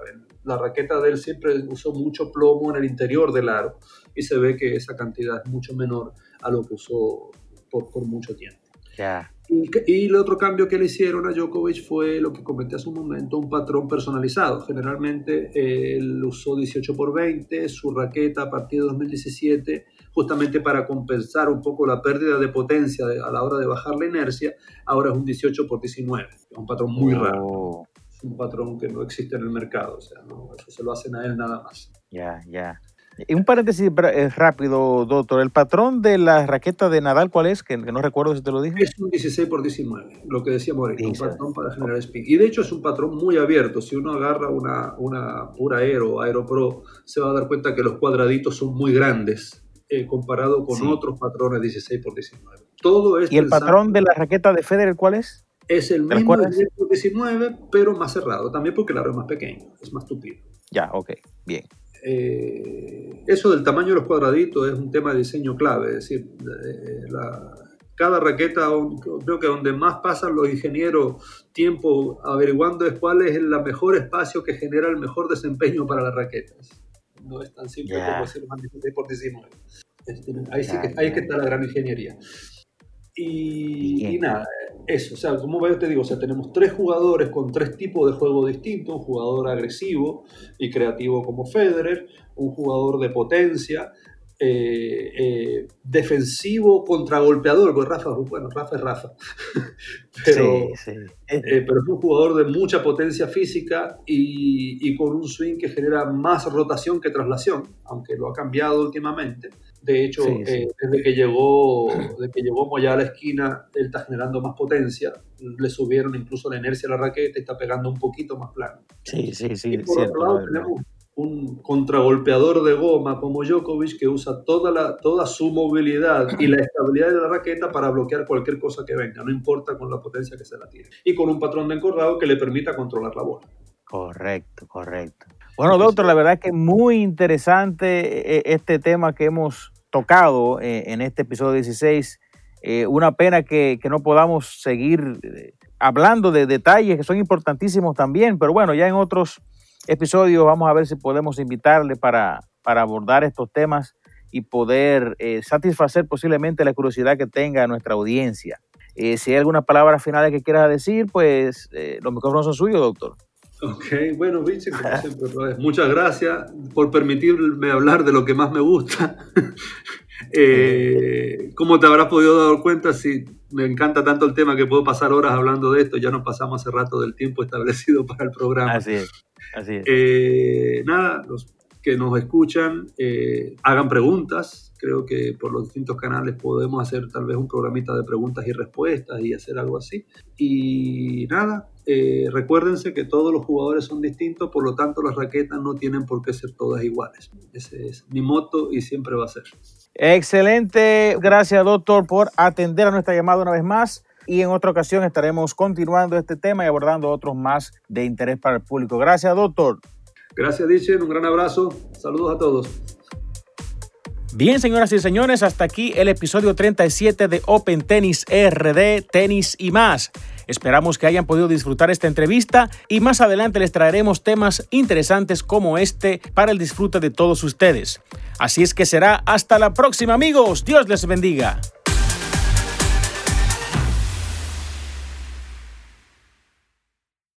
la raqueta de él siempre usó mucho plomo en el interior del aro y se ve que esa cantidad es mucho menor a lo que usó por, por mucho tiempo. Ya. Y, el otro cambio que le hicieron a Djokovic fue lo que comenté hace un momento, un patrón personalizado. Generalmente él usó 18 por 20, su raqueta a partir de 2017, justamente para compensar un poco la pérdida de potencia a la hora de bajar la inercia, ahora es un 18 por 19. Es un patrón muy raro. Oh. Es un patrón que no existe en el mercado, o sea, no, eso se lo hacen a él nada más. Ya, ya. Y un paréntesis eh, rápido, doctor. ¿El patrón de la raqueta de Nadal cuál es? Que, no recuerdo si te lo dije. Es un 16 por 19, lo que decía ahorita, un patrón para generar spin. Y de hecho es un patrón muy abierto. Si uno agarra una, una pura Aero, Aero Pro, se va a dar cuenta que los cuadraditos son muy grandes eh, comparado con otros patrones 16 por 19. Todo ¿Y el patrón de la raqueta de Federer cuál es? Es el mismo 16 por 19, pero más cerrado. También porque el aro es más pequeño, es más tupido. Ya, ok, bien. Eh, eso del tamaño de los cuadraditos es un tema de diseño clave, es decir, eh, cada raqueta, creo que donde más pasan los ingenieros tiempo averiguando es cuál es el mejor espacio que genera el mejor desempeño para las raquetas. No es tan simple como decir más por 19. Ahí, sí que, ahí que está la gran ingeniería. Y, nada, eso, o sea, como veo, te digo, o sea, tenemos tres jugadores con tres tipos de juego distintos, un jugador agresivo y creativo como Federer, un jugador de potencia, eh, eh, defensivo contragolpeador, porque Rafa, bueno, Rafa es Rafa, pero, sí, sí. Eh, pero es un jugador de mucha potencia física y, y, con un swing que genera más rotación que traslación, aunque lo ha cambiado últimamente. De hecho, eh, desde que llegó, desde que llegó Moya a la esquina, él está generando más potencia. Le subieron incluso la inercia a la raqueta y está pegando un poquito más plano. Sí, sí, sí. por otro lado, tenemos un contragolpeador de goma como Djokovic que usa toda, la, toda su movilidad y la estabilidad de la raqueta para bloquear cualquier cosa que venga, no importa con la potencia que se la tire. Y con un patrón de encorrado que le permita controlar la bola. Correcto, correcto. Bueno, doctor, la verdad que es muy interesante eh, este tema que hemos tocado eh, en este episodio 16. Eh, una pena que, no podamos seguir hablando de detalles que son importantísimos también, pero bueno, ya en otros episodios vamos a ver si podemos invitarle para, para abordar estos temas y poder satisfacer posiblemente la curiosidad que tenga nuestra audiencia. si hay alguna palabra final que quieras decir, pues los micrófonos son suyos, doctor. Ok, bueno, Vicente, como siempre, muchas gracias por permitirme hablar de lo que más me gusta. eh, como te habrás podido dar cuenta, si me encanta tanto el tema que puedo pasar horas hablando de esto, ya nos pasamos hace rato del tiempo establecido para el programa. Así es, así es. Eh, nada, los que nos escuchan, eh, hagan preguntas. Creo que por los distintos canales podemos hacer tal vez un programita de preguntas y respuestas y hacer algo así. Y nada, eh, recuérdense que todos los jugadores son distintos, por lo tanto las raquetas no tienen por qué ser todas iguales. Ese es mi moto y siempre va a ser. Excelente, gracias doctor por atender a nuestra llamada una vez más y en otra ocasión estaremos continuando este tema y abordando otros más de interés para el público. Gracias doctor. Gracias Dichen, un gran abrazo, saludos a todos. Bien, señoras y señores, hasta aquí el episodio 37 de Open Tennis RD, Tenis y más. Esperamos que hayan podido disfrutar esta entrevista y más adelante les traeremos temas interesantes como este para el disfrute de todos ustedes. Así es que será hasta la próxima amigos. Dios les bendiga.